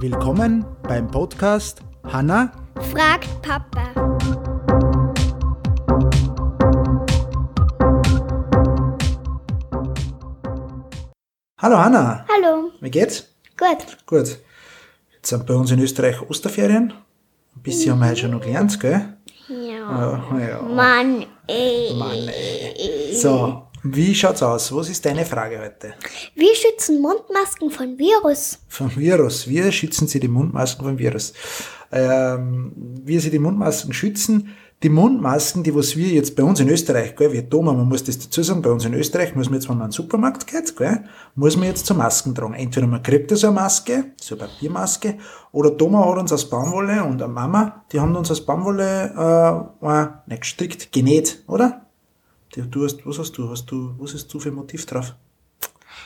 Willkommen beim Podcast Hanna fragt Papa. Hallo Hanna, Hallo. wie geht's? Gut. Gut. Jetzt sind bei uns in Österreich Osterferien. Ein bisschen haben wir heute schon noch gelernt, gell? Ja. Ja, ja. Mann, ey. Mann, ey. So, wie schaut's aus? Was ist deine Frage heute? Wir schützen Mundmasken von Virus. Vom Virus. Wie schützen Sie die Mundmasken vom Virus? Ähm, wie Sie die Mundmasken schützen? Die Mundmasken, die was wir jetzt bei uns in Österreich, gell, wir Thomas, man muss das dazu sagen, bei uns in Österreich muss man jetzt, wenn man in den Supermarkt geht, gell, muss man jetzt zur Masken tragen. Entweder man kriegt so eine Maske, so eine Papiermaske, oder Thomas hat uns aus Baumwolle und eine Mama, die haben uns aus Baumwolle äh, nicht gestrickt, genäht, oder? Du, hast, was hast du? Hast du, was hast du für ein Motiv drauf?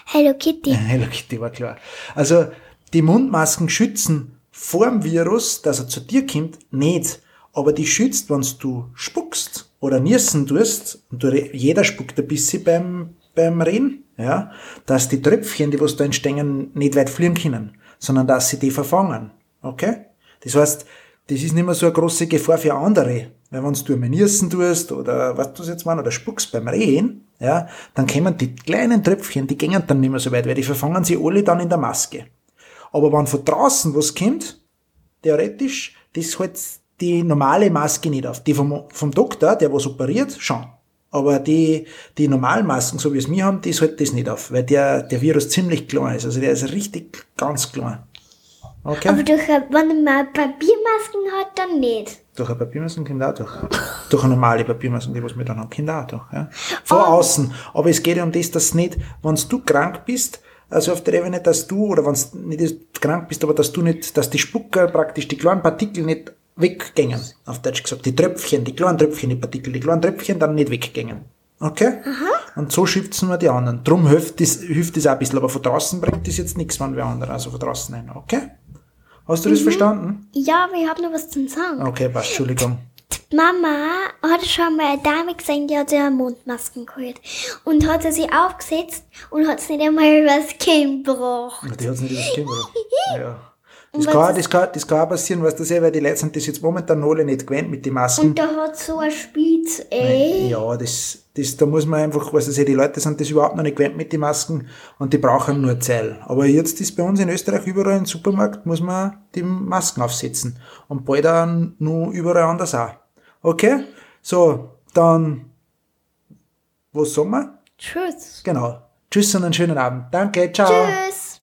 Hello Kitty. Hello Kitty war klar. Also, die Mundmasken schützen vor dem Virus, dass er zu dir kommt, nicht. Aber die schützt, wenn du spuckst oder niesen tust, und du, jeder spuckt ein bisschen beim, beim Reden, ja, dass die Tröpfchen, die was da entstehen, nicht weit fliegen können, sondern dass sie die verfangen. Okay? Das heißt, das ist nicht mehr so eine große Gefahr für andere. Weil wenn du einmal niesen tust oder was du jetzt mal oder spuckst beim Rehen, ja, dann kommen die kleinen Tröpfchen, die gehen dann nicht mehr so weit, weil die verfangen sie alle dann in der Maske. Aber wenn von draußen was kommt, theoretisch, das hält die normale Maske nicht auf. Die vom, vom Doktor, der was operiert, schon. Aber die, die normalen Masken, so wie es wir haben, das hält das nicht auf, weil der, der Virus ziemlich klein ist. Also der ist richtig ganz klein. Okay? Aber durch, eine- wenn man Papiermasken hat, dann nicht. Durch eine Papiermasken kommt auch durch. durch eine normale Papiermasken, die was wir dann haben, kommt auch durch. Ja. Von außen. Aber es geht ja um das, dass nicht, wenn du krank bist, also auf der Ebene, dass du, oder wenn du nicht krank bist, aber dass du nicht, dass die Spucker praktisch, die kleinen Partikel nicht weggängen, auf Deutsch gesagt. Die Tröpfchen, die kleinen Tröpfchen, die Partikel, die kleinen Tröpfchen dann nicht weggängen. Okay? Und so schützen wir die anderen. Drum hilft das, hilft das auch ein bisschen, aber von draußen bringt das jetzt nichts, wenn wir andere, also von draußen ein. Okay? Hast du das verstanden? Ja, aber ich habe noch was zu sagen. Okay, passt, Entschuldigung. Mama hat schon mal eine Dame gesehen, die hat sich eine Mundmasken geholt. Und hat sie sich aufgesetzt und hat es nicht einmal übers Kinn gebracht. Die hat's nicht überstimmt, oder? Ja. Das kann, das, kann, das kann auch passieren, weißt du sehr, weil die Leute sind das jetzt momentan alle nicht gewöhnt mit den Masken. Und da hat so ein Spitz, ey. Ja, das, das, da muss man einfach, weißt du sehr, die Leute sind das überhaupt noch nicht gewöhnt mit den Masken und die brauchen nur Zeit. Aber jetzt ist bei uns in Österreich überall im Supermarkt, muss man die Masken aufsetzen. Und bald dann nur überall anders auch. Okay? So, dann, was sagen wir? Tschüss. Genau. Tschüss und einen schönen Abend. Danke, ciao. Tschüss.